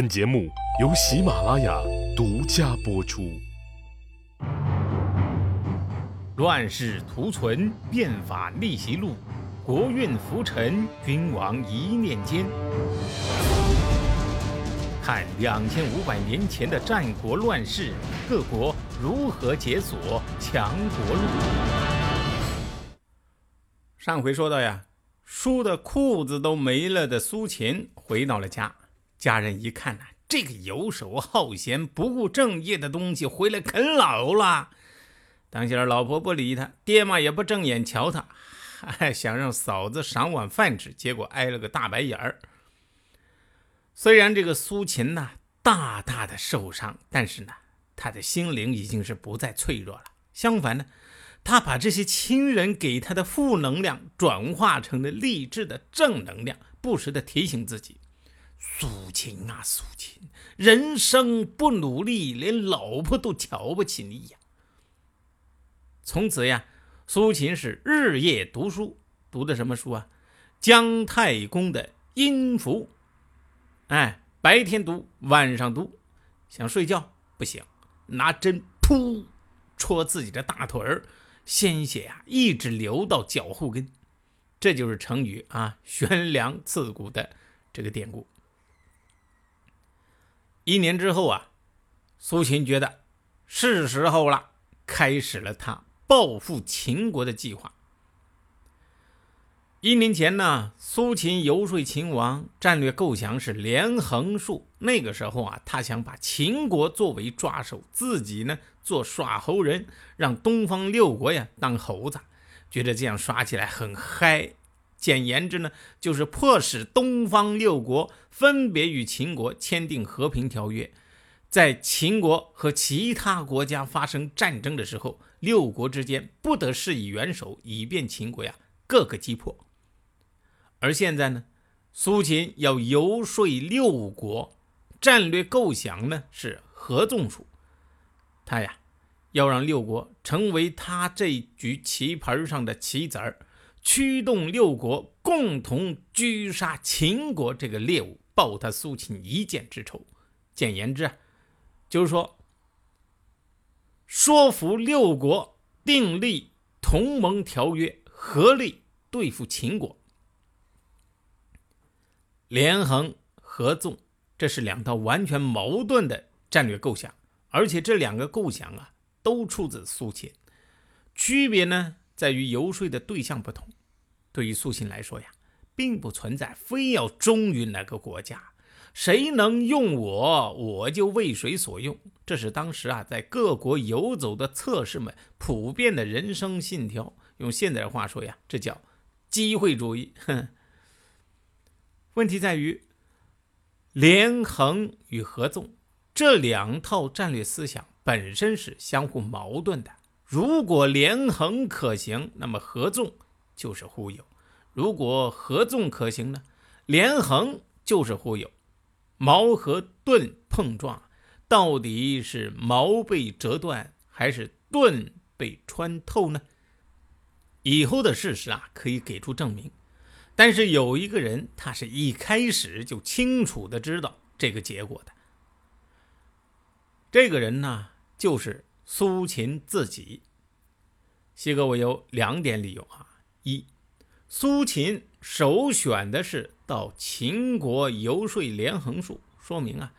本节目由喜马拉雅独家播出。乱世图存，变法逆袭录，国运浮沉，君王一念间。看两千五百年前的战国乱世，各国如何解锁强国路。上回说到呀，输的裤子都没了的苏秦回到了家。家人一看呐，这个游手好闲、不顾正业的东西回来啃老了。当下老婆不理他，爹妈也不正眼瞧他，还想让嫂子赏碗饭吃，结果挨了个大白眼儿。虽然这个苏秦呐大大的受伤，但是呢，他的心灵已经是不再脆弱了。相反呢，他把这些亲人给他的负能量转化成了励志的正能量，不时的提醒自己。苏秦啊，苏秦，人生不努力，连老婆都瞧不起你呀！从此呀，苏秦是日夜读书，读的什么书啊？姜太公的《音符》。哎，白天读，晚上读，想睡觉不行，拿针噗戳自己的大腿儿，鲜血啊一直流到脚后跟。这就是成语啊“悬梁刺股”的这个典故。一年之后啊，苏秦觉得是时候了，开始了他报复秦国的计划。一年前呢，苏秦游说秦王，战略构想是连横竖。那个时候啊，他想把秦国作为抓手，自己呢做耍猴人，让东方六国呀当猴子，觉得这样耍起来很嗨。简言之呢，就是迫使东方六国分别与秦国签订和平条约，在秦国和其他国家发生战争的时候，六国之间不得施以援手，以便秦国呀各个击破。而现在呢，苏秦要游说六国，战略构想呢是合纵术，他呀要让六国成为他这局棋盘上的棋子儿。驱动六国共同狙杀秦国这个猎物，报他苏秦一箭之仇。简言之啊，就是说，说服六国订立同盟条约，合力对付秦国。连横合纵，这是两套完全矛盾的战略构想，而且这两个构想啊，都出自苏秦。区别呢？在于游说的对象不同。对于苏秦来说呀，并不存在非要忠于哪个国家，谁能用我，我就为谁所用。这是当时啊，在各国游走的策士们普遍的人生信条。用现代话说呀，这叫机会主义。哼。问题在于，连横与合纵这两套战略思想本身是相互矛盾的。如果连横可行，那么合纵就是忽悠；如果合纵可行呢，连横就是忽悠。矛和盾碰撞，到底是矛被折断，还是盾被穿透呢？以后的事实啊，可以给出证明。但是有一个人，他是一开始就清楚的知道这个结果的。这个人呢，就是。苏秦自己，西哥，我有两点理由啊。一，苏秦首选的是到秦国游说连横术，说明啊，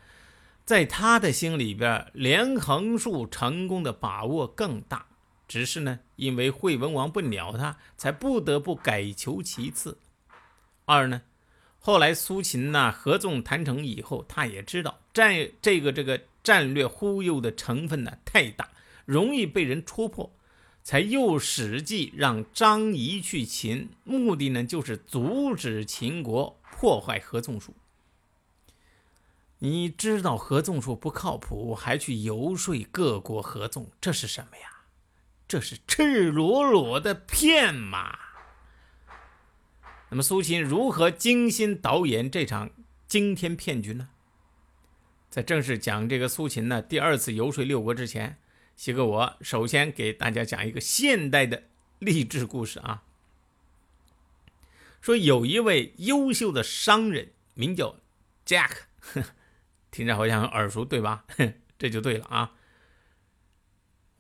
在他的心里边，连横术成功的把握更大。只是呢，因为惠文王不鸟他，才不得不改求其次。二呢，后来苏秦呢合纵谈成以后，他也知道战这个这个战略忽悠的成分呢太大。容易被人戳破，才又使计让张仪去秦，目的呢就是阻止秦国破坏合纵术。你知道合纵术不靠谱，还去游说各国合纵，这是什么呀？这是赤裸裸的骗嘛！那么苏秦如何精心导演这场惊天骗局呢？在正式讲这个苏秦呢第二次游说六国之前。西哥，我首先给大家讲一个现代的励志故事啊。说有一位优秀的商人，名叫 Jack，听着好像很耳熟，对吧？这就对了啊。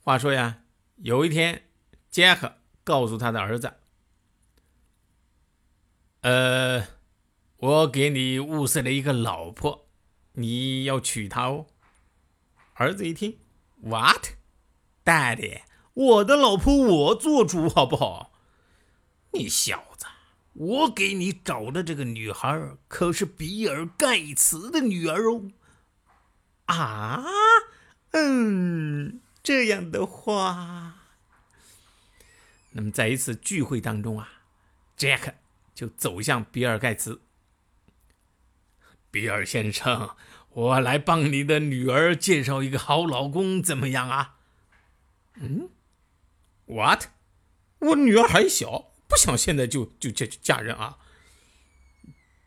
话说呀，有一天，杰克告诉他的儿子：“呃，我给你物色了一个老婆，你要娶她哦。”儿子一听，What？，What，Daddy，我的老婆我做主好不好？你小子，我给你找的这个女孩可是比尔盖茨的女儿哦。啊，嗯。这样的话，那么在一次聚会当中啊，杰克就走向比尔盖茨。比尔先生，我来帮你的女儿介绍一个好老公，怎么样啊？嗯，What？我女儿还小，不想现在就就嫁嫁人啊。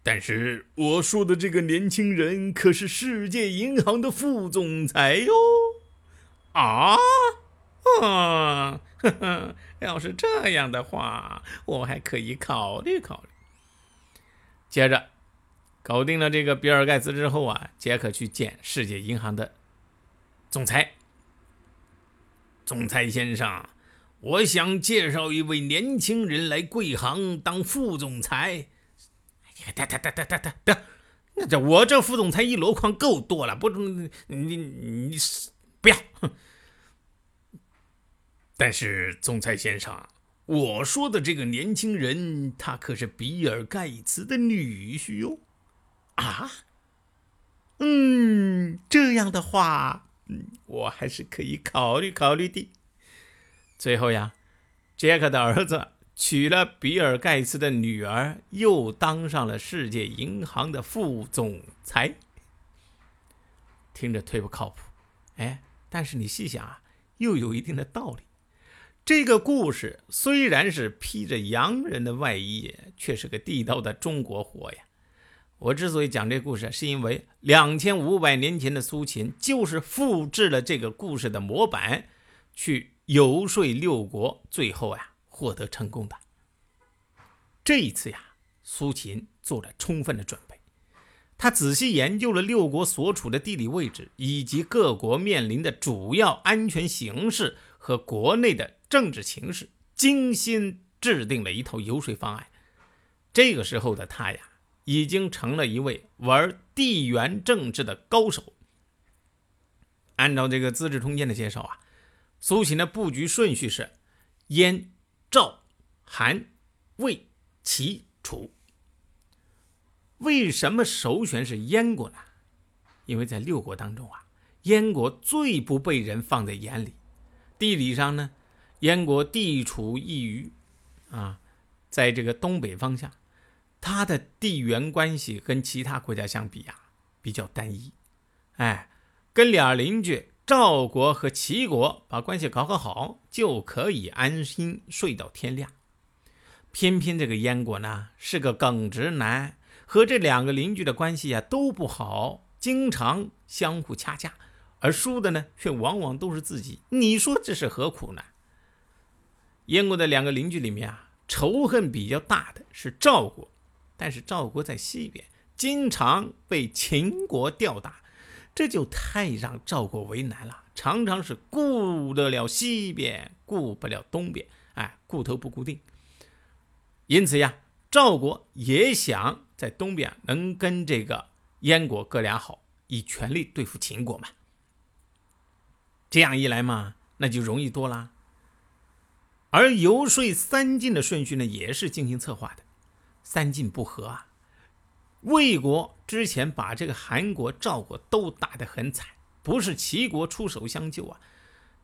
但是我说的这个年轻人可是世界银行的副总裁哟。啊，嗯，呵呵，要是这样的话，我还可以考虑考虑。接着，搞定了这个比尔盖茨之后啊，杰克去见世界银行的总裁。总裁先生，我想介绍一位年轻人来贵行当副总裁。哎呀，得得得得得得得，那这我这副总裁一箩筐够多了，不，你你你不要。但是，总裁先生，我说的这个年轻人，他可是比尔盖茨的女婿哟。啊？嗯，这样的话，嗯，我还是可以考虑考虑的。最后呀，杰克的儿子娶了比尔盖茨的女儿，又当上了世界银行的副总裁。听着忒不靠谱，哎，但是你细想啊，又有一定的道理。这个故事虽然是披着洋人的外衣，却是个地道的中国货呀。我之所以讲这故事，是因为两千五百年前的苏秦就是复制了这个故事的模板，去游说六国，最后呀获得成功的。这一次呀，苏秦做了充分的准备，他仔细研究了六国所处的地理位置，以及各国面临的主要安全形势和国内的。政治情势，精心制定了一套游说方案。这个时候的他呀，已经成了一位玩地缘政治的高手。按照这个《资治通鉴》的介绍啊，苏秦的布局顺序是燕、赵、韩、魏、齐、楚。为什么首选是燕国呢？因为在六国当中啊，燕国最不被人放在眼里。地理上呢？燕国地处一隅，啊，在这个东北方向，它的地缘关系跟其他国家相比啊，比较单一。哎，跟俩邻居赵国和齐国把关系搞搞好，就可以安心睡到天亮。偏偏这个燕国呢，是个耿直男，和这两个邻居的关系呀都不好，经常相互掐架，而输的呢，却往往都是自己。你说这是何苦呢？燕国的两个邻居里面啊，仇恨比较大的是赵国，但是赵国在西边，经常被秦国吊打，这就太让赵国为难了，常常是顾得了西边，顾不了东边，哎，顾头不固定。因此呀，赵国也想在东边能跟这个燕国哥俩好，以全力对付秦国嘛。这样一来嘛，那就容易多啦。而游说三晋的顺序呢，也是精心策划的。三晋不和啊，魏国之前把这个韩国、赵国都打得很惨，不是齐国出手相救啊，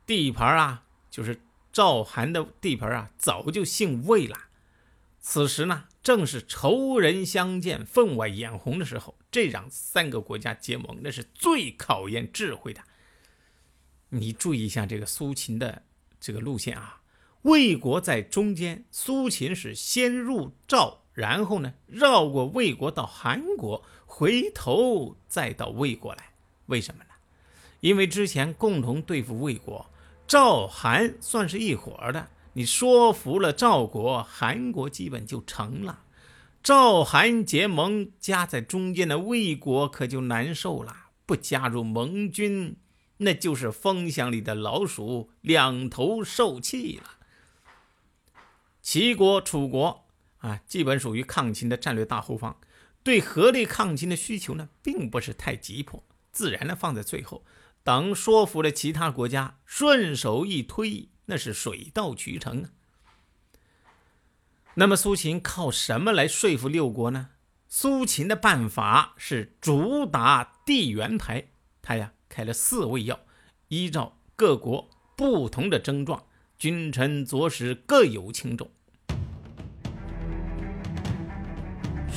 地盘啊，就是赵韩的地盘啊，早就姓魏了。此时呢，正是仇人相见、分外眼红的时候，这让三个国家结盟，那是最考验智慧的。你注意一下这个苏秦的这个路线啊。魏国在中间，苏秦是先入赵，然后呢绕过魏国到韩国，回头再到魏国来。为什么呢？因为之前共同对付魏国，赵韩算是一伙的。你说服了赵国，韩国基本就成了。赵韩结盟，夹在中间的魏国可就难受了。不加入盟军，那就是风箱里的老鼠，两头受气了。齐国、楚国啊，基本属于抗秦的战略大后方，对合力抗秦的需求呢，并不是太急迫，自然的放在最后，等说服了其他国家，顺手一推，那是水到渠成啊。那么苏秦靠什么来说服六国呢？苏秦的办法是主打地缘牌，他呀开了四味药，依照各国不同的症状，君臣佐使各有轻重。